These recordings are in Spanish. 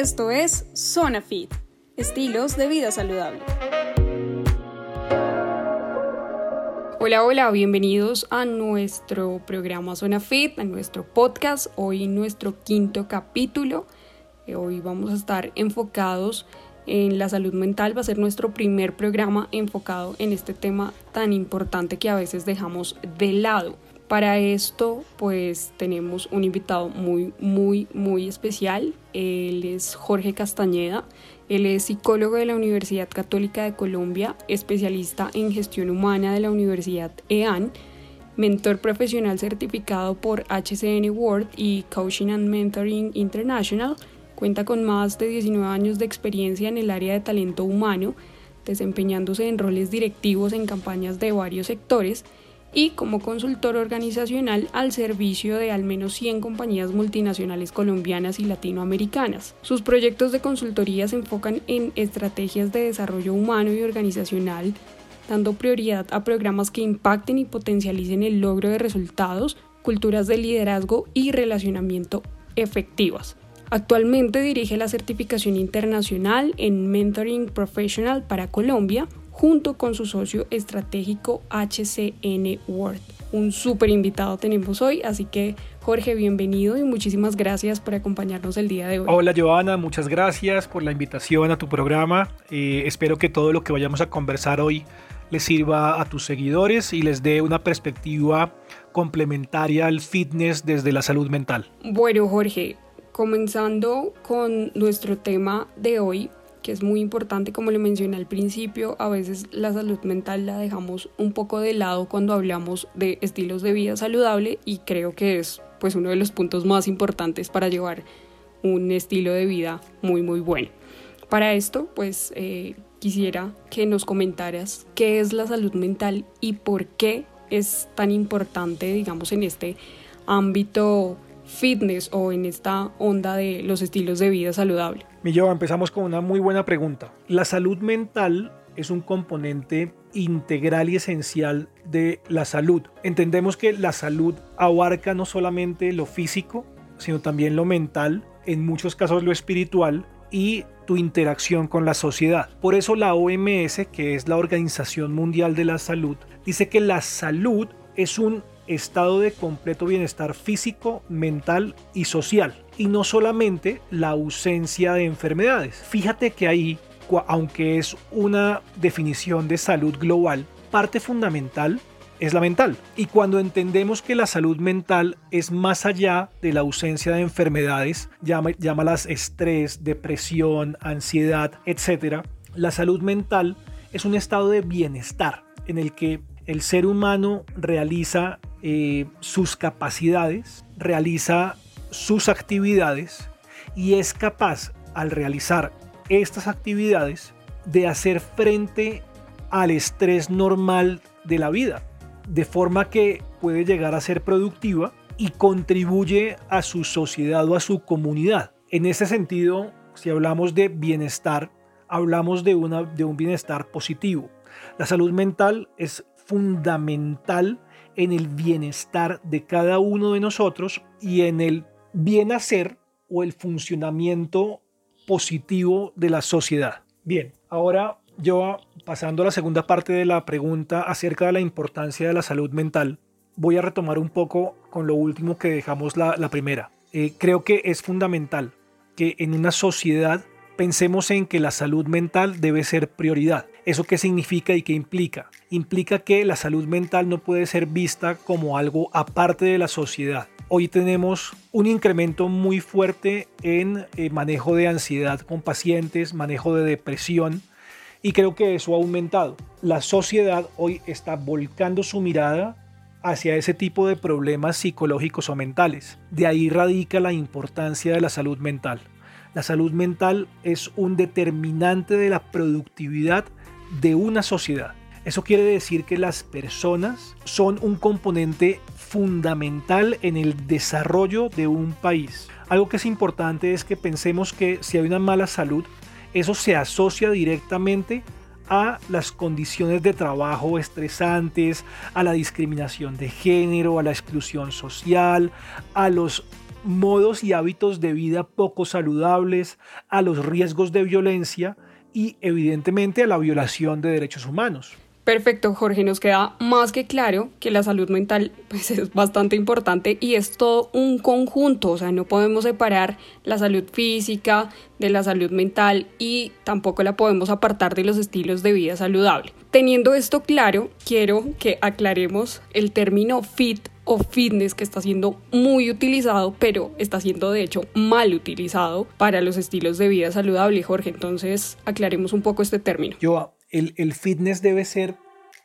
Esto es Zona Fit, estilos de vida saludable. Hola, hola, bienvenidos a nuestro programa Zona Fit, a nuestro podcast, hoy nuestro quinto capítulo. Eh, hoy vamos a estar enfocados en la salud mental, va a ser nuestro primer programa enfocado en este tema tan importante que a veces dejamos de lado. Para esto, pues tenemos un invitado muy, muy, muy especial. Él es Jorge Castañeda. Él es psicólogo de la Universidad Católica de Colombia, especialista en gestión humana de la Universidad EAN, mentor profesional certificado por HCN World y Coaching and Mentoring International. Cuenta con más de 19 años de experiencia en el área de talento humano, desempeñándose en roles directivos en campañas de varios sectores y como consultor organizacional al servicio de al menos 100 compañías multinacionales colombianas y latinoamericanas. Sus proyectos de consultoría se enfocan en estrategias de desarrollo humano y organizacional, dando prioridad a programas que impacten y potencialicen el logro de resultados, culturas de liderazgo y relacionamiento efectivas. Actualmente dirige la certificación internacional en Mentoring Professional para Colombia, junto con su socio estratégico HCN World. Un súper invitado tenemos hoy, así que Jorge, bienvenido y muchísimas gracias por acompañarnos el día de hoy. Hola Joana, muchas gracias por la invitación a tu programa. Eh, espero que todo lo que vayamos a conversar hoy les sirva a tus seguidores y les dé una perspectiva complementaria al fitness desde la salud mental. Bueno Jorge, comenzando con nuestro tema de hoy, que es muy importante, como le mencioné al principio, a veces la salud mental la dejamos un poco de lado cuando hablamos de estilos de vida saludable y creo que es pues uno de los puntos más importantes para llevar un estilo de vida muy muy bueno. Para esto pues eh, quisiera que nos comentaras qué es la salud mental y por qué es tan importante digamos en este ámbito fitness o en esta onda de los estilos de vida saludable? Millo, empezamos con una muy buena pregunta. La salud mental es un componente integral y esencial de la salud. Entendemos que la salud abarca no solamente lo físico, sino también lo mental, en muchos casos lo espiritual y tu interacción con la sociedad. Por eso la OMS, que es la Organización Mundial de la Salud, dice que la salud es un estado de completo bienestar físico, mental y social. Y no solamente la ausencia de enfermedades. Fíjate que ahí, aunque es una definición de salud global, parte fundamental es la mental. Y cuando entendemos que la salud mental es más allá de la ausencia de enfermedades, llama, llámalas estrés, depresión, ansiedad, etc., la salud mental es un estado de bienestar en el que el ser humano realiza eh, sus capacidades, realiza sus actividades y es capaz al realizar estas actividades de hacer frente al estrés normal de la vida, de forma que puede llegar a ser productiva y contribuye a su sociedad o a su comunidad. En ese sentido, si hablamos de bienestar, hablamos de, una, de un bienestar positivo. La salud mental es fundamental en el bienestar de cada uno de nosotros y en el bien hacer o el funcionamiento positivo de la sociedad. Bien, ahora yo pasando a la segunda parte de la pregunta acerca de la importancia de la salud mental, voy a retomar un poco con lo último que dejamos la, primera. Eh, creo que es fundamental que en una sociedad pensemos en que la salud mental debe ser prioridad. ¿Eso qué significa y qué implica? Implica que la salud mental no puede ser vista como algo aparte de la sociedad. Hoy tenemos un incremento muy fuerte en eh, manejo de ansiedad con pacientes, manejo de depresión, y creo que eso ha aumentado. La sociedad hoy está volcando su mirada hacia ese tipo de problemas psicológicos o mentales. De ahí radica la importancia de la salud mental. La salud mental es un determinante de la productividad de una sociedad. Eso quiere decir que las personas son un componente fundamental en el desarrollo de un país. Algo que es importante es que pensemos que si hay una mala salud, eso se asocia directamente a las condiciones de trabajo estresantes, a la discriminación de género, a la exclusión social, a los modos y hábitos de vida poco saludables, a los riesgos de violencia y evidentemente a la violación de derechos humanos. Perfecto, Jorge, nos queda más que claro que la salud mental pues, es bastante importante y es todo un conjunto, o sea, no podemos separar la salud física de la salud mental y tampoco la podemos apartar de los estilos de vida saludable. Teniendo esto claro, quiero que aclaremos el término fit o fitness que está siendo muy utilizado, pero está siendo de hecho mal utilizado para los estilos de vida saludable. Jorge, entonces aclaremos un poco este término. Yo el, fitness debe ser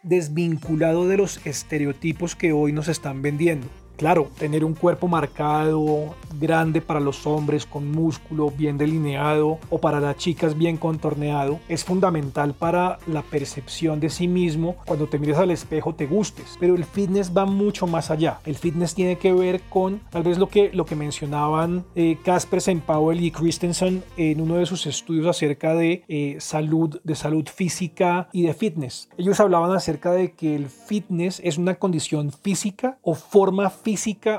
desvinculado de los estereotipos que hoy nos están vendiendo. Claro, tener un cuerpo marcado, grande para los hombres, con músculo bien delineado, o para las chicas bien contorneado, es fundamental para la percepción de sí mismo. Cuando te mires al espejo te gustes. Pero el fitness va mucho más allá. El fitness tiene que ver con tal vez lo que, lo que mencionaban eh, Casper Powell y Christensen en uno de sus estudios acerca de eh, salud, de salud física y de fitness. Ellos hablaban acerca de que el fitness es una condición física o forma física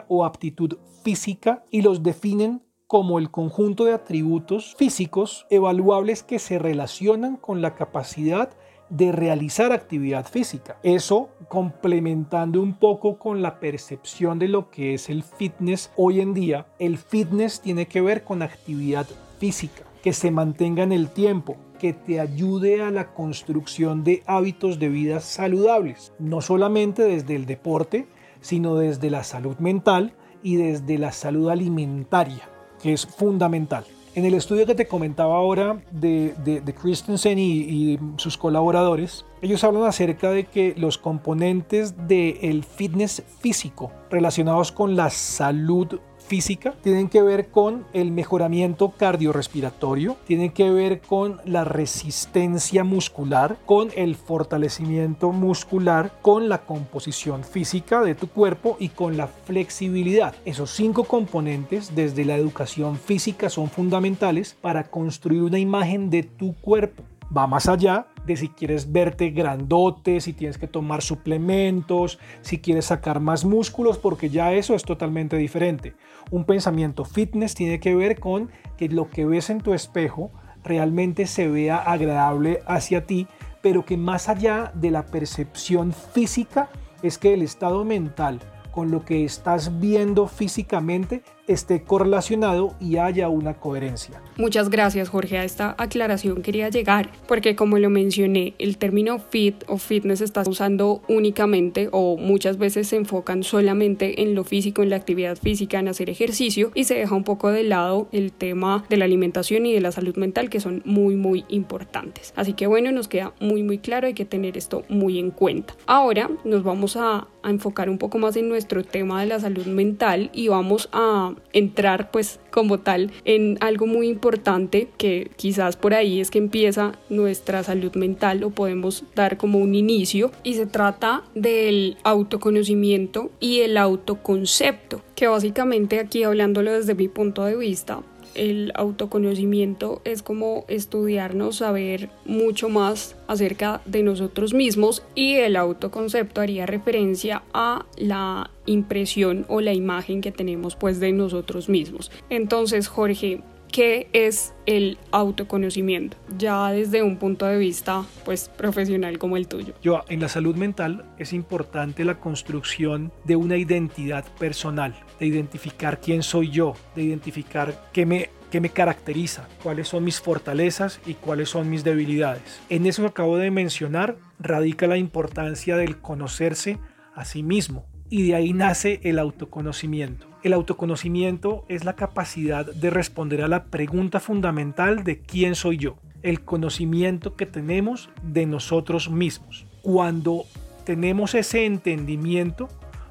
o aptitud física y los definen como el conjunto de atributos físicos evaluables que se relacionan con la capacidad de realizar actividad física. Eso complementando un poco con la percepción de lo que es el fitness hoy en día. El fitness tiene que ver con actividad física, que se mantenga en el tiempo, que te ayude a la construcción de hábitos de vida saludables, no solamente desde el deporte, sino desde la salud mental y desde la salud alimentaria, que es fundamental. En el estudio que te comentaba ahora de, de, Christensen y, sus colaboradores, ellos hablan acerca de que los componentes del fitness físico relacionados con la salud física, tienen que ver con el mejoramiento cardiorrespiratorio, tienen que ver con la resistencia muscular, con el fortalecimiento muscular, con la composición física de tu cuerpo y con la flexibilidad. Esos cinco componentes desde la educación física son fundamentales para construir una imagen de tu cuerpo. Va más allá de si quieres verte grandote, si tienes que tomar suplementos, si quieres sacar más músculos, porque ya eso es totalmente diferente. Un pensamiento fitness tiene que ver con que lo que ves en tu espejo realmente se vea agradable hacia ti, pero que más allá de la percepción física es que el estado mental con lo que estás viendo físicamente esté correlacionado y haya una coherencia. Muchas gracias Jorge, a esta aclaración quería llegar porque como lo mencioné, el término fit o fitness está usando únicamente o muchas veces se enfocan solamente en lo físico, en la actividad física, en hacer ejercicio y se deja un poco de lado el tema de la alimentación y de la salud mental que son muy muy importantes. Así que bueno, nos queda muy muy claro, hay que tener esto muy en cuenta. Ahora nos vamos a, a enfocar un poco más en nuestro tema de la salud mental y vamos a entrar pues como tal en algo muy importante que quizás por ahí es que empieza nuestra salud mental o podemos dar como un inicio. Y se trata del autoconocimiento y el autoconcepto que básicamente aquí hablándolo desde mi punto de vista el autoconocimiento es como estudiarnos, saber mucho más acerca de nosotros mismos y el autoconcepto haría referencia a la impresión o la imagen que tenemos pues de nosotros mismos. Entonces, Jorge, ¿qué es el autoconocimiento? Ya desde un punto de vista pues profesional como el tuyo. Yo, en la salud mental es importante la construcción de una identidad personal, de identificar quién soy yo, de identificar qué me qué me caracteriza, cuáles son mis fortalezas y cuáles son mis debilidades. En eso que acabo de mencionar radica la importancia del conocerse a sí mismo y de ahí nace el autoconocimiento. El autoconocimiento es la capacidad de responder a la pregunta fundamental de quién soy yo, el conocimiento que tenemos de nosotros mismos. Cuando tenemos ese entendimiento,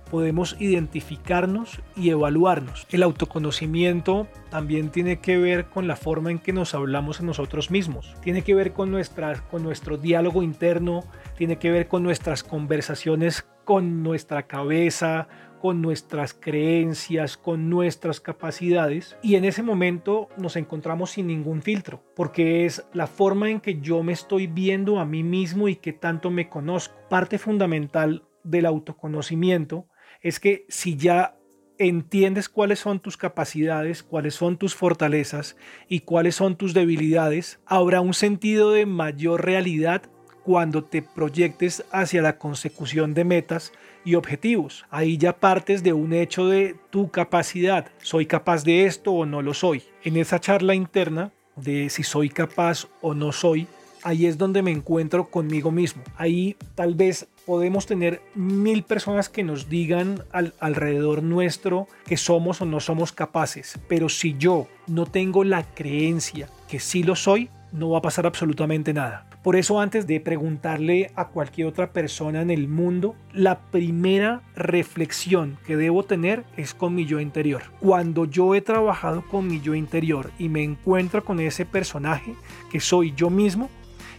podemos identificarnos y evaluarnos. El autoconocimiento también tiene que ver con la forma en que nos hablamos a nosotros mismos. Tiene que ver con, nuestra, con nuestro diálogo interno, tiene que ver con nuestras conversaciones con nuestra cabeza, con nuestras creencias, con nuestras capacidades y en ese momento nos encontramos sin ningún filtro, porque es la forma en que yo me estoy viendo a mí mismo y que tanto me conozco. Parte fundamental del autoconocimiento es que si ya entiendes cuáles son tus capacidades, cuáles son tus fortalezas y cuáles son tus debilidades, habrá un sentido de mayor realidad cuando te proyectes hacia la consecución de metas y objetivos. Ahí ya partes de un hecho de tu capacidad. ¿Soy capaz de esto o no lo soy? En esa charla interna de si soy capaz o no soy, ahí es donde me encuentro conmigo mismo. Ahí tal vez podemos tener mil personas que nos digan alrededor nuestro que somos o no somos capaces, pero si yo no tengo la creencia que sí lo soy, no va a pasar absolutamente nada. Por eso antes de preguntarle a cualquier otra persona en el mundo, la primera reflexión que debo tener es con mi yo interior. Cuando yo he trabajado con mi yo interior y me encuentro con ese personaje que soy yo mismo,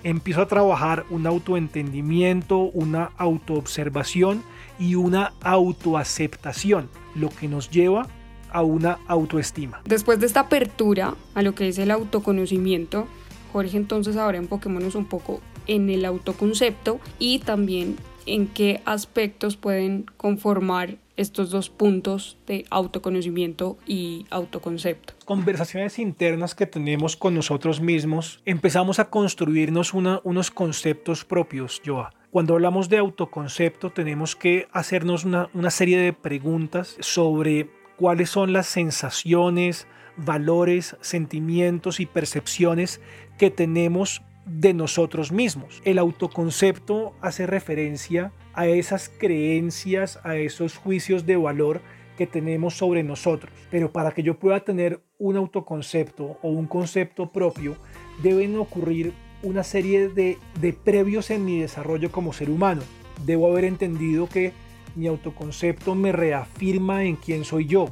empiezo a trabajar un autoentendimiento, una autoobservación y una autoaceptación, lo que nos lleva a una autoestima. Después de esta apertura a lo que es el autoconocimiento, Jorge, entonces ahora enfoquémonos un poco en el autoconcepto y también en qué aspectos pueden conformar estos dos puntos de autoconocimiento y autoconcepto. Conversaciones internas que tenemos con nosotros mismos, empezamos a construirnos unos conceptos propios, Joa. Cuando hablamos de autoconcepto tenemos que hacernos una, una serie de preguntas sobre cuáles son las sensaciones, valores, sentimientos y percepciones que tenemos de nosotros mismos. El autoconcepto hace referencia a esas creencias, a esos juicios de valor que tenemos sobre nosotros. Pero para que yo pueda tener un autoconcepto o un concepto propio, deben ocurrir una serie de, de previos en mi desarrollo como ser humano. Debo haber entendido que mi autoconcepto me reafirma en quién soy yo,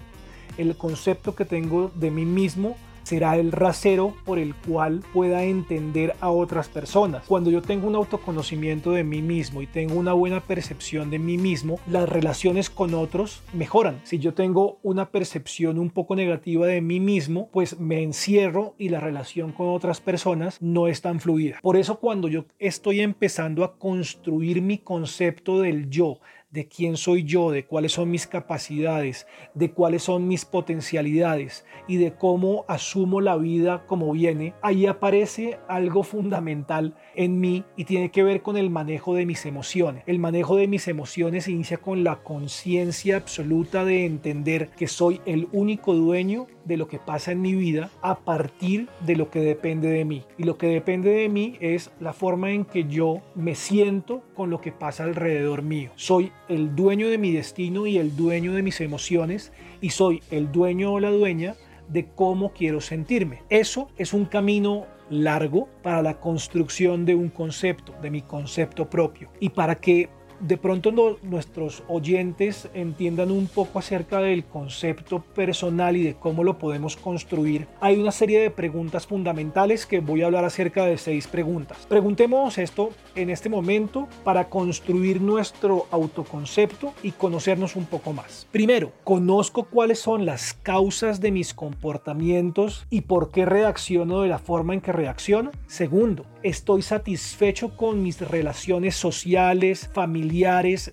el concepto que tengo de mí mismo será el rasero por el cual pueda entender a otras personas. Cuando yo tengo un autoconocimiento de mí mismo y tengo una buena percepción de mí mismo, las relaciones con otros mejoran. Si yo tengo una percepción un poco negativa de mí mismo, pues me encierro y la relación con otras personas no es tan fluida. Por eso cuando yo estoy empezando a construir mi concepto del yo, de quién soy yo, de cuáles son mis capacidades, de cuáles son mis potencialidades y de cómo asumo la vida como viene, ahí aparece algo fundamental en mí y tiene que ver con el manejo de mis emociones. El manejo de mis emociones inicia con la conciencia absoluta de entender que soy el único dueño de lo que pasa en mi vida a partir de lo que depende de mí. Y lo que depende de mí es la forma en que yo me siento con lo que pasa alrededor mío. Soy el dueño de mi destino y el dueño de mis emociones y soy el dueño o la dueña de cómo quiero sentirme. Eso es un camino largo para la construcción de un concepto, de mi concepto propio. Y para que de pronto nuestros oyentes entiendan un poco acerca del concepto personal y de cómo lo podemos construir, hay una serie de preguntas fundamentales que voy a hablar acerca de seis preguntas. Preguntemos esto en este momento para construir nuestro autoconcepto y conocernos un poco más. Primero, conozco cuáles son las causas de mis comportamientos y por qué reacciono de la forma en que reacciono. Segundo, estoy satisfecho con mis relaciones sociales, familiares,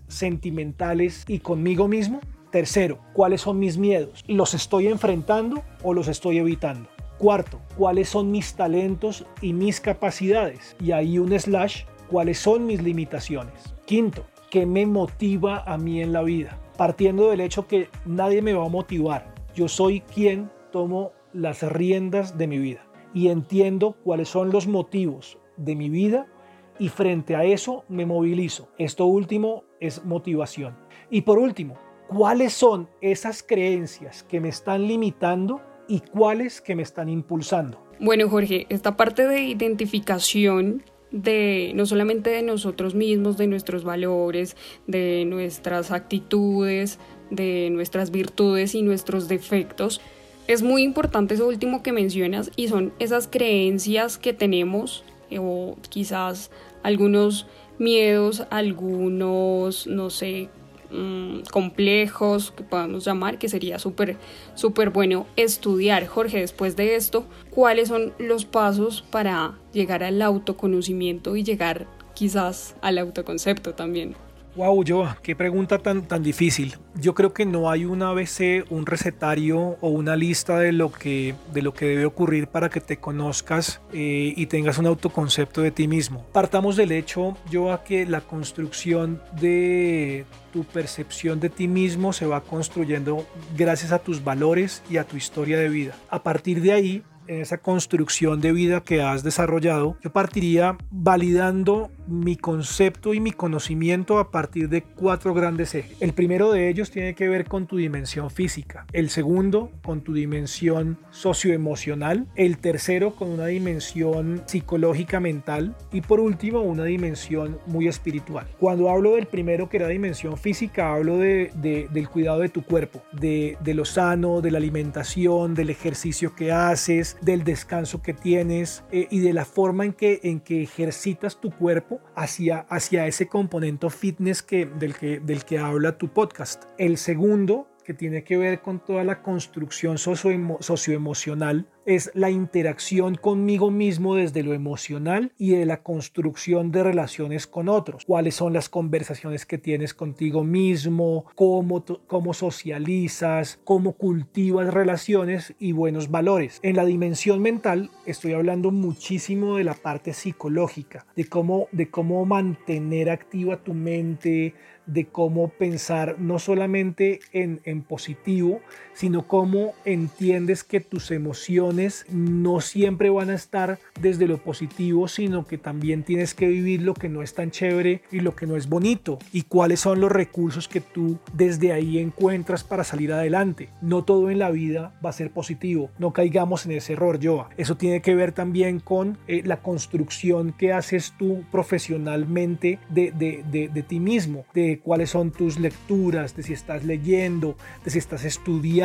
sentimentales y conmigo mismo. Tercero, ¿cuáles son mis miedos? ¿Los estoy enfrentando o los estoy evitando? Cuarto, ¿cuáles son mis talentos y mis capacidades? Y ahí un slash, ¿cuáles son mis limitaciones? Quinto, ¿qué me motiva a mí en la vida? Partiendo del hecho que nadie me va a motivar. Yo soy quien tomo las riendas de mi vida y entiendo cuáles son los motivos de mi vida y frente a eso me movilizo. Esto último es motivación. Y por último, ¿cuáles son esas creencias que me están limitando y cuáles que me están impulsando? Bueno, Jorge, esta parte de identificación de no solamente de nosotros mismos, de nuestros valores, de nuestras actitudes, de nuestras virtudes y nuestros defectos, es muy importante eso último que mencionas y son esas creencias que tenemos o quizás algunos miedos, algunos, no sé, mm, complejos que podemos llamar, que sería súper, súper bueno estudiar. Jorge, después de esto, ¿cuáles son los pasos para llegar al autoconocimiento y llegar quizás al autoconcepto también? Wow, Joa, qué pregunta tan, tan difícil. Yo creo que no hay un ABC, un recetario o una lista de lo que, de lo que debe ocurrir para que te conozcas eh, y tengas un autoconcepto de ti mismo. Partamos del hecho, Joa, que la construcción de tu percepción de ti mismo se va construyendo gracias a tus valores y a tu historia de vida. A partir de ahí, en esa construcción de vida que has desarrollado, yo partiría validando mi concepto y mi conocimiento a partir de cuatro grandes ejes. El primero de ellos tiene que ver con tu dimensión física, el segundo con tu dimensión socioemocional, el tercero con una dimensión psicológica mental y por último una dimensión muy espiritual. Cuando hablo del primero que era dimensión física, hablo de, del cuidado de tu cuerpo, de, de lo sano, de la alimentación, del ejercicio que haces, del descanso que tienes eh, y de la forma en que, en que ejercitas tu cuerpo hacia, hacia ese componente fitness que, del, que, del que habla tu podcast. El segundo que tiene que ver con toda la construcción socioemocional es la interacción conmigo mismo desde lo emocional y de la construcción de relaciones con otros. ¿Cuáles son las conversaciones que tienes contigo mismo? ¿Cómo, cómo socializas? ¿Cómo cultivas relaciones y buenos valores? En la dimensión mental estoy hablando muchísimo de la parte psicológica, de cómo, de cómo mantener activa tu mente, de cómo pensar no solamente en, en positivo, sino cómo entiendes que tus emociones no siempre van a estar desde lo positivo, sino que también tienes que vivir lo que no es tan chévere y lo que no es bonito y cuáles son los recursos que tú desde ahí encuentras para salir adelante. No todo en la vida va a ser positivo, no caigamos en ese error, Joa. Eso tiene que ver también con eh, la construcción que haces tú profesionalmente de, de, de, de ti mismo, de cuáles son tus lecturas, de si estás leyendo, de si estás estudiando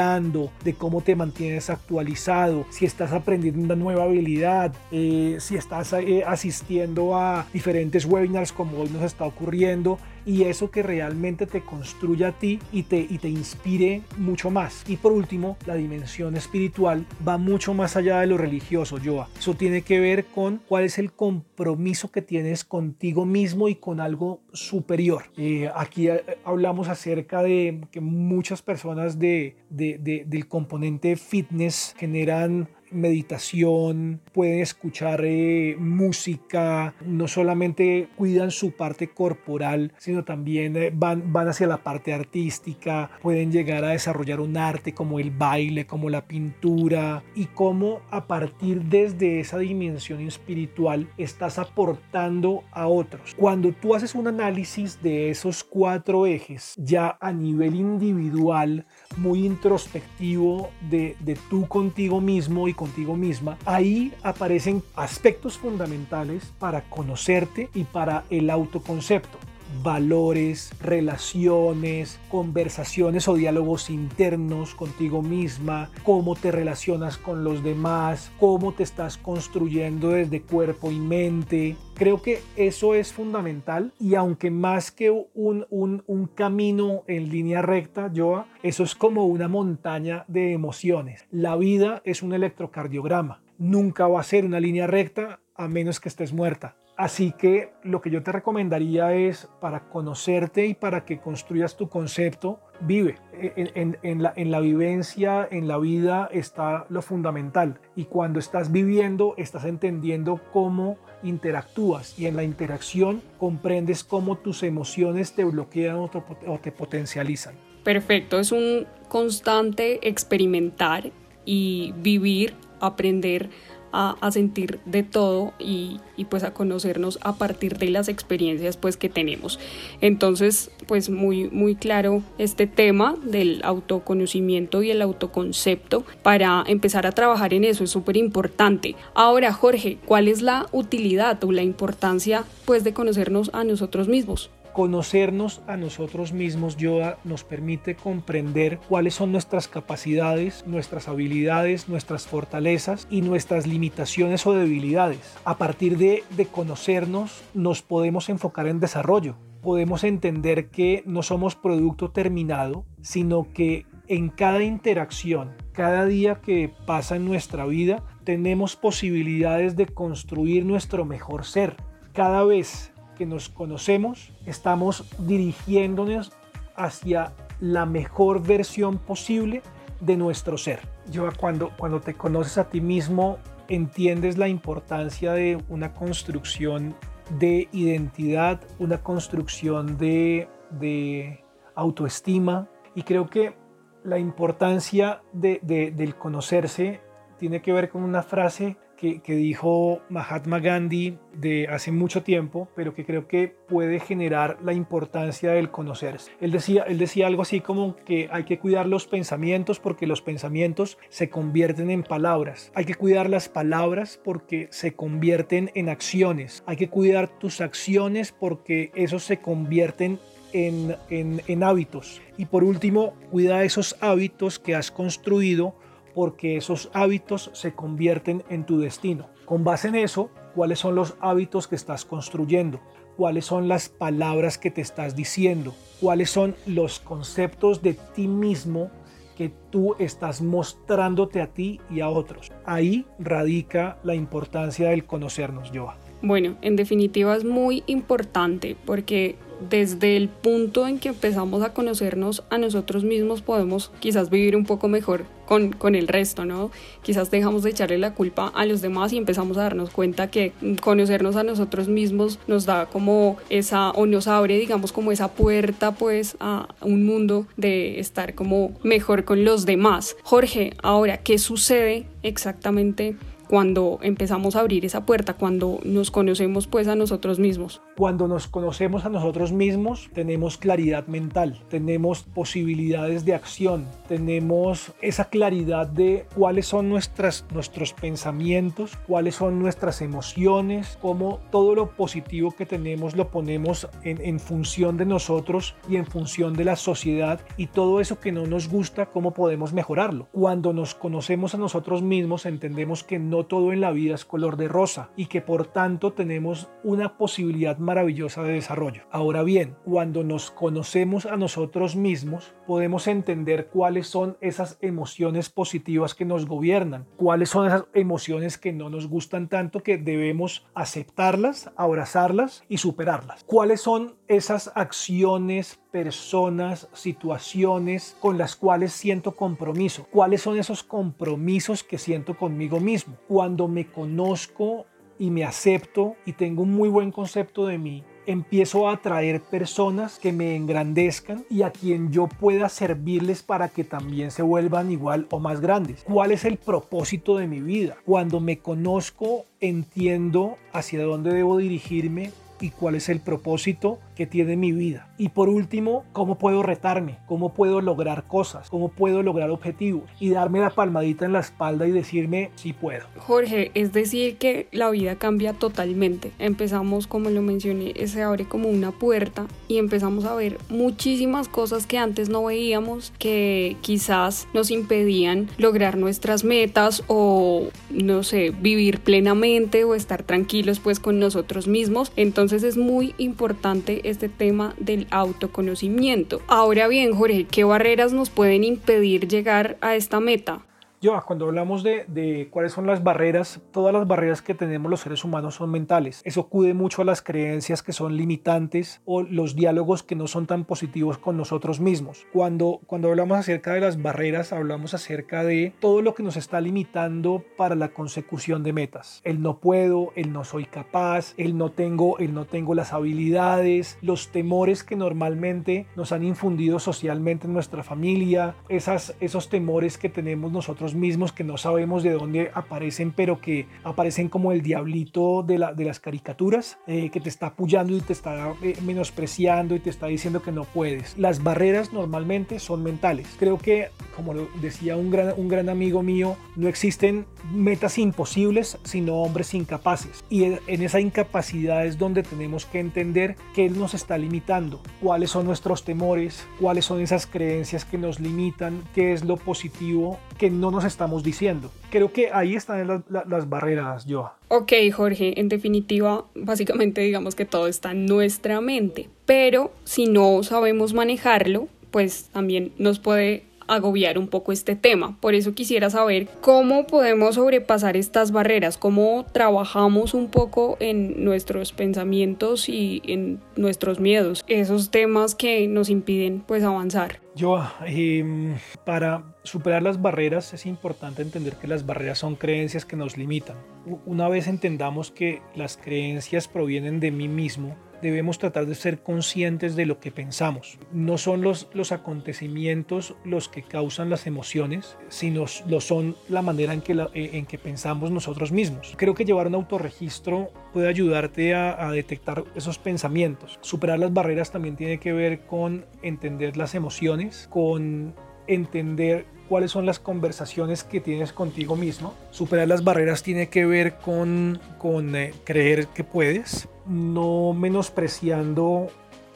de cómo te mantienes actualizado, si estás aprendiendo una nueva habilidad, eh, si estás eh, asistiendo a diferentes webinars como hoy nos está ocurriendo y eso que realmente te construya a ti y te, y te inspire mucho más. Y por último, la dimensión espiritual va mucho más allá de lo religioso, Joa. Eso tiene que ver con cuál es el compromiso que tienes contigo mismo y con algo superior. Eh, aquí eh, hablamos acerca de que muchas personas de, de, del componente fitness generan meditación, pueden escuchar eh, música, no solamente cuidan su parte corporal, sino también eh, van, van hacia la parte artística, pueden llegar a desarrollar un arte como el baile, como la pintura. Y cómo a partir desde esa dimensión espiritual estás aportando a otros. Cuando tú haces un análisis de esos cuatro ejes, ya a nivel individual, muy introspectivo de, de tú contigo mismo y contigo misma, ahí aparecen aspectos fundamentales para conocerte y para el autoconcepto valores, relaciones, conversaciones o diálogos internos contigo misma, cómo te relacionas con los demás, cómo te estás construyendo desde cuerpo y mente. Creo que eso es fundamental y aunque más que un, un, un camino en línea recta, Joa, eso es como una montaña de emociones. La vida es un electrocardiograma. Nunca va a ser una línea recta a menos que estés muerta Así que lo que yo te recomendaría es para conocerte y para que construyas tu concepto, vive. En, la, en, la, vivencia, en la vida está lo fundamental. Y cuando estás viviendo, estás entendiendo cómo interactúas. Y en la interacción comprendes cómo tus emociones te bloquean o te potencializan. Perfecto, es un constante experimentar y vivir, aprender a, sentir de todo y, pues a conocernos a partir de las experiencias pues que tenemos. Entonces pues muy muy claro este tema del autoconocimiento y el autoconcepto para empezar a trabajar en eso es súper importante. Ahora Jorge, ¿cuál es la utilidad o la importancia pues de conocernos a nosotros mismos? Conocernos a nosotros mismos, Yoda, nos permite comprender cuáles son nuestras capacidades, nuestras habilidades, nuestras fortalezas y nuestras limitaciones o debilidades. A partir de, de conocernos, nos podemos enfocar en desarrollo. Podemos entender que no somos producto terminado, sino que en cada interacción, cada día que pasa en nuestra vida, tenemos posibilidades de construir nuestro mejor ser. Cada vez que nos conocemos, estamos dirigiéndonos hacia la mejor versión posible de nuestro ser. Yo cuando, cuando te conoces a ti mismo, entiendes la importancia de una construcción de identidad, una construcción de, de autoestima. Y creo que la importancia de, del conocerse tiene que ver con una frase que, dijo Mahatma Gandhi de hace mucho tiempo, pero que creo que puede generar la importancia del conocerse. Él decía, él decía algo así como que hay que cuidar los pensamientos porque los pensamientos se convierten en palabras. Hay que cuidar las palabras porque se convierten en acciones. Hay que cuidar tus acciones porque esos se convierten en, en, en hábitos. Y por último, cuida esos hábitos que has construido porque esos hábitos se convierten en tu destino. Con base en eso, ¿cuáles son los hábitos que estás construyendo? ¿Cuáles son las palabras que te estás diciendo? ¿Cuáles son los conceptos de ti mismo que tú estás mostrándote a ti y a otros? Ahí radica la importancia del conocernos, Joa. Bueno, en definitiva es muy importante porque desde el punto en que empezamos a conocernos a nosotros mismos podemos quizás vivir un poco mejor con, con, el resto, ¿no? Quizás dejamos de echarle la culpa a los demás y empezamos a darnos cuenta que conocernos a nosotros mismos nos da como esa, o nos abre, digamos, como esa puerta pues a un mundo de estar como mejor con los demás. Jorge, ahora, ¿qué sucede exactamente? cuando empezamos a abrir esa puerta, cuando nos conocemos pues a nosotros mismos. Cuando nos conocemos a nosotros mismos, tenemos claridad mental, tenemos posibilidades de acción, tenemos esa claridad de cuáles son nuestras, nuestros pensamientos, cuáles son nuestras emociones, cómo todo lo positivo que tenemos lo ponemos en, en función de nosotros y en función de la sociedad y todo eso que no nos gusta, cómo podemos mejorarlo. Cuando nos conocemos a nosotros mismos, entendemos que no todo en la vida es color de rosa y que por tanto tenemos una posibilidad maravillosa de desarrollo. Ahora bien, cuando nos conocemos a nosotros mismos, podemos entender cuáles son esas emociones positivas que nos gobiernan, cuáles son esas emociones que no nos gustan tanto que debemos aceptarlas, abrazarlas y superarlas. ¿Cuáles son esas acciones, personas, situaciones con las cuales siento compromiso? ¿Cuáles son esos compromisos que siento conmigo mismo? Cuando me conozco y me acepto y tengo un muy buen concepto de mí, empiezo a atraer personas que me engrandezcan y a quien yo pueda servirles para que también se vuelvan igual o más grandes. ¿Cuál es el propósito de mi vida? Cuando me conozco, entiendo hacia dónde debo dirigirme y cuál es el propósito que tiene mi vida. Y por último, cómo puedo retarme, cómo puedo lograr cosas, cómo puedo lograr objetivos y darme la palmadita en la espalda y decirme si puedo. Jorge, es decir que la vida cambia totalmente. Empezamos, como lo mencioné, se abre como una puerta y empezamos a ver muchísimas cosas que antes no veíamos que quizás nos impedían lograr nuestras metas o no sé, vivir plenamente o estar tranquilos pues con nosotros mismos. Entonces es muy importante este tema del autoconocimiento. Ahora bien, Jorge, ¿qué barreras nos pueden impedir llegar a esta meta? Yo, cuando hablamos de, cuáles son las barreras, todas las barreras que tenemos los seres humanos son mentales. Eso acude mucho a las creencias que son limitantes o los diálogos que no son tan positivos con nosotros mismos. Cuando, cuando hablamos acerca de las barreras, hablamos acerca de todo lo que nos está limitando para la consecución de metas. El no puedo, el no soy capaz, el no tengo, el no tengo las habilidades, los temores que normalmente nos han infundido socialmente en nuestra familia, esas, esos temores que tenemos nosotros mismos que no sabemos de dónde aparecen, pero que aparecen como el diablito de, la, de las caricaturas, eh, que te está apoyando y te está eh, menospreciando y te está diciendo que no puedes. Las barreras normalmente son mentales. Creo que, como lo decía un gran, un gran amigo mío, no existen metas imposibles, sino hombres incapaces. Y en esa incapacidad es donde tenemos que entender qué nos está limitando, cuáles son nuestros temores, cuáles son esas creencias que nos limitan, qué es lo positivo que no nos estamos diciendo. Creo que ahí están las, barreras, Joa. Ok, Jorge, en definitiva, básicamente digamos que todo está en nuestra mente, pero si no sabemos manejarlo, pues también nos puede agobiar un poco este tema. Por eso quisiera saber cómo podemos sobrepasar estas barreras, cómo trabajamos un poco en nuestros pensamientos y en nuestros miedos, esos temas que nos impiden pues avanzar. Yo, em, para superar las barreras es importante entender que las barreras son creencias que nos limitan. Una vez entendamos que las creencias provienen de mí mismo, debemos tratar de ser conscientes de lo que pensamos. No son los, los acontecimientos los que causan las emociones, sino lo son la manera en que, eh, en que pensamos nosotros mismos. Creo que llevar un autorregistro puede ayudarte a, detectar esos pensamientos. Superar las barreras también tiene que ver con entender las emociones, con entender cuáles son las conversaciones que tienes contigo mismo. Superar las barreras tiene que ver con, eh, creer que puedes, no menospreciando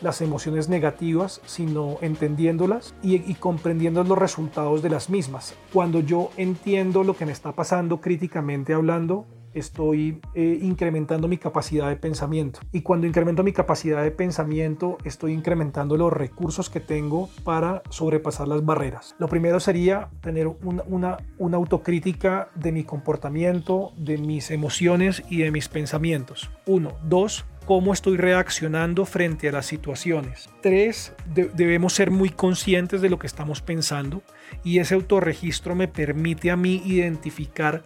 las emociones negativas, sino entendiéndolas y, comprendiendo los resultados de las mismas. Cuando yo entiendo lo que me está pasando críticamente hablando, estoy eh, incrementando mi capacidad de pensamiento. Y cuando incremento mi capacidad de pensamiento, estoy incrementando los recursos que tengo para sobrepasar las barreras. Lo primero sería tener una, una, una autocrítica de mi comportamiento, de mis emociones y de mis pensamientos. Uno. Dos, cómo estoy reaccionando frente a las situaciones. Tres, debemos ser muy conscientes de lo que estamos pensando y ese autorregistro me permite a mí identificar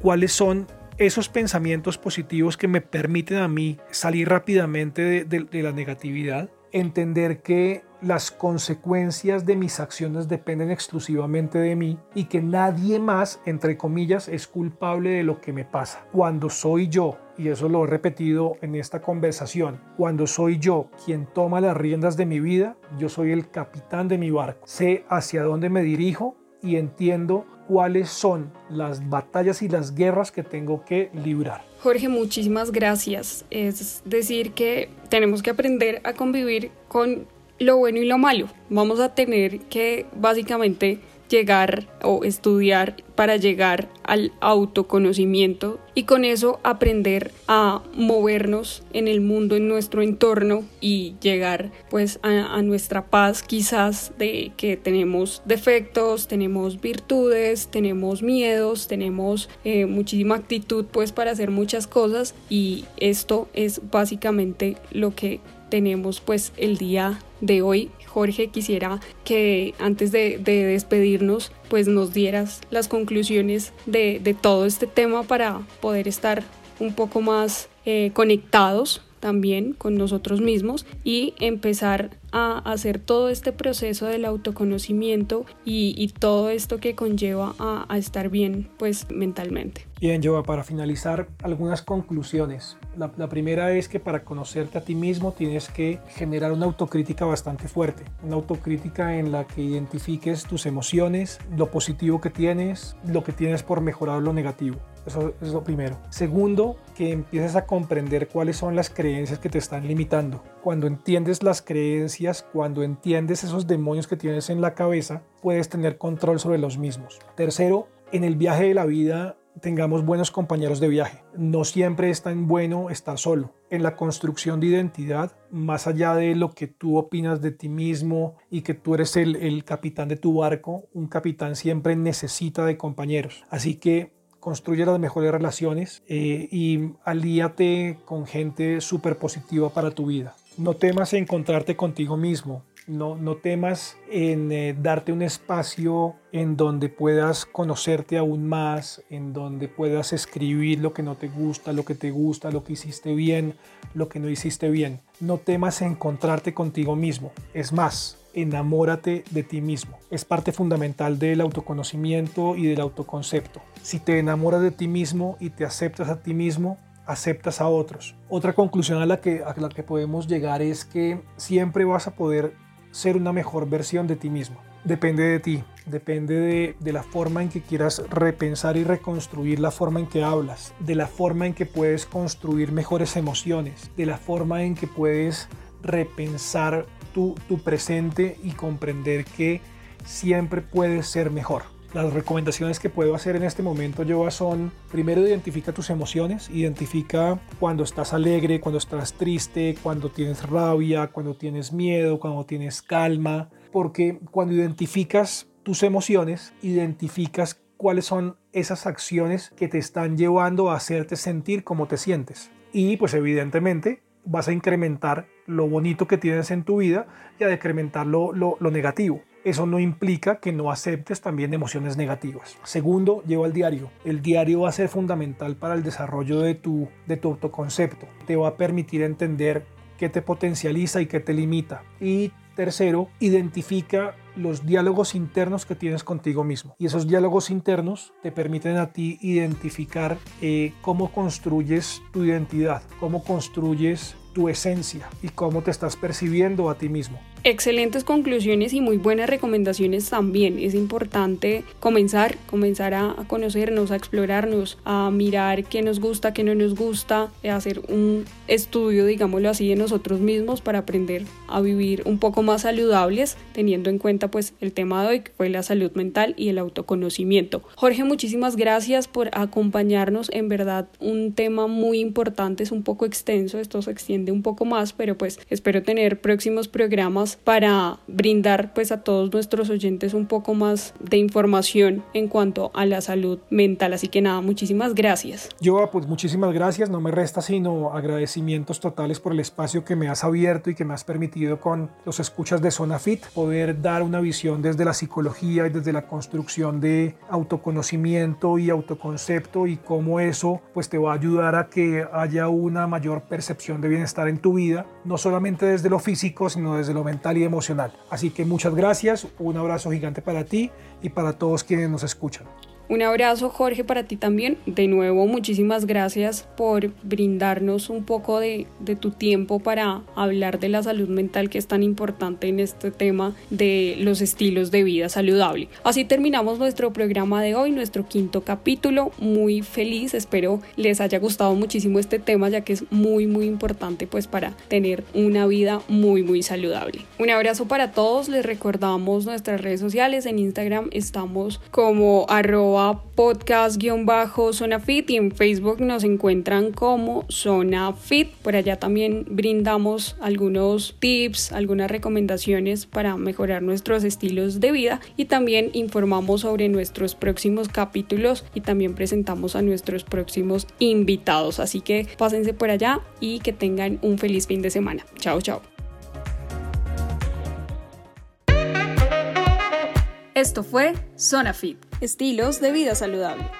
cuáles son esos pensamientos positivos que me permiten a mí salir rápidamente de, la negatividad, entender que las consecuencias de mis acciones dependen exclusivamente de mí y que nadie más, entre comillas, es culpable de lo que me pasa. Cuando soy yo, y eso lo he repetido en esta conversación, cuando soy yo quien toma las riendas de mi vida, yo soy el capitán de mi barco. Sé hacia dónde me dirijo y entiendo cuáles son las batallas y las guerras que tengo que librar. Jorge, muchísimas gracias. Es decir, que tenemos que aprender a convivir con lo bueno y lo malo. Vamos a tener que básicamente llegar o estudiar para llegar al autoconocimiento y con eso aprender a movernos en el mundo, en nuestro entorno y llegar pues a, nuestra paz quizás de que tenemos defectos, tenemos virtudes, tenemos miedos, tenemos eh, muchísima actitud pues para hacer muchas cosas y esto es básicamente lo que tenemos pues el día de hoy. Jorge, quisiera que antes de, despedirnos pues nos dieras las conclusiones de, de, todo este tema para poder estar un poco más eh, conectados también con nosotros mismos y empezar a hacer todo este proceso del autoconocimiento y, todo esto que conlleva a, estar bien pues mentalmente. Bien, Joa, para finalizar, algunas conclusiones. La, la, primera es que para conocerte a ti mismo tienes que generar una autocrítica bastante fuerte, una autocrítica en la que identifiques tus emociones, lo positivo que tienes, lo que tienes por mejorar lo negativo. Eso es lo primero. Segundo, que empieces a comprender cuáles son las creencias que te están limitando. Cuando entiendes las creencias, cuando entiendes esos demonios que tienes en la cabeza, puedes tener control sobre los mismos. Tercero, en el viaje de la vida tengamos buenos compañeros de viaje. No siempre es tan bueno estar solo. En la construcción de identidad, más allá de lo que tú opinas de ti mismo y que tú eres el, el capitán de tu barco, un capitán siempre necesita de compañeros. Así que construye las mejores relaciones eh, y alíate con gente súper positiva para tu vida. No temas encontrarte contigo mismo. No, no temas en eh, darte un espacio en donde puedas conocerte aún más, en donde puedas escribir lo que no te gusta, lo que te gusta, lo que hiciste bien, lo que no hiciste bien. No temas encontrarte contigo mismo. Es más, enamórate de ti mismo. Es parte fundamental del autoconocimiento y del autoconcepto. Si te enamoras de ti mismo y te aceptas a ti mismo, aceptas a otros. Otra conclusión a la que, a la que podemos llegar es que siempre vas a poder ser una mejor versión de ti mismo. Depende de ti, depende de, de, la forma en que quieras repensar y reconstruir la forma en que hablas, de la forma en que puedes construir mejores emociones, de la forma en que puedes repensar tu, presente y comprender que siempre puedes ser mejor. Las recomendaciones que puedo hacer en este momento, yo son, primero identifica tus emociones, identifica cuando estás alegre, cuando estás triste, cuando tienes rabia, cuando tienes miedo, cuando tienes calma, porque cuando identificas tus emociones, identificas cuáles son esas acciones que te están llevando a hacerte sentir como te sientes. Y pues evidentemente vas a incrementar lo bonito que tienes en tu vida y a decrementar lo, negativo. Eso no implica que no aceptes también emociones negativas. Segundo, lleva el diario. El diario va a ser fundamental para el desarrollo de tu, de tu autoconcepto. Te va a permitir entender qué te potencializa y qué te limita. Y tercero, identifica los diálogos internos que tienes contigo mismo. Y esos diálogos internos te permiten a ti identificar eh, cómo construyes tu identidad, cómo construyes tu esencia y cómo te estás percibiendo a ti mismo. Excelentes conclusiones y muy buenas recomendaciones también. Es importante comenzar, comenzar a, conocernos, a explorarnos, a mirar qué nos gusta, qué no nos gusta, hacer un estudio, digámoslo así, de nosotros mismos para aprender a vivir un poco más saludables, teniendo en cuenta pues el tema de hoy que fue la salud mental y el autoconocimiento. Jorge, muchísimas gracias por acompañarnos. En verdad, un tema muy importante, es un poco extenso, esto se extiende un poco más, pero pues espero tener próximos programas para brindar pues a todos nuestros oyentes un poco más de información en cuanto a la salud mental. Así que nada, muchísimas gracias. Yo pues muchísimas gracias, no me resta sino agradecimientos totales por el espacio que me has abierto y que me has permitido con los escuchas de Zona Fit poder dar una visión desde la psicología y desde la construcción de autoconocimiento y autoconcepto y cómo eso pues te va a ayudar a que haya una mayor percepción de bienestar en tu vida, no solamente desde lo físico, sino desde lo mental y emocional. Así que muchas gracias, un abrazo gigante para ti y para todos quienes nos escuchan. Un abrazo Jorge para ti también. De nuevo, muchísimas gracias por brindarnos un poco de, tu tiempo para hablar de la salud mental que es tan importante en este tema de los estilos de vida saludable. Así terminamos nuestro programa de hoy, nuestro quinto capítulo. Muy feliz, espero les haya gustado muchísimo este tema ya que es muy muy importante pues para tener una vida muy muy saludable. Un abrazo para todos, les recordamos nuestras redes sociales, en Instagram estamos como arroba podcast-zona fit y en Facebook nos encuentran como zona fit. Por allá también brindamos algunos tips, algunas recomendaciones para mejorar nuestros estilos de vida y también informamos sobre nuestros próximos capítulos y también presentamos a nuestros próximos invitados. Así que pásense por allá y que tengan un feliz fin de semana. Chao, chao. Esto fue Zona Fit, estilos de vida saludable.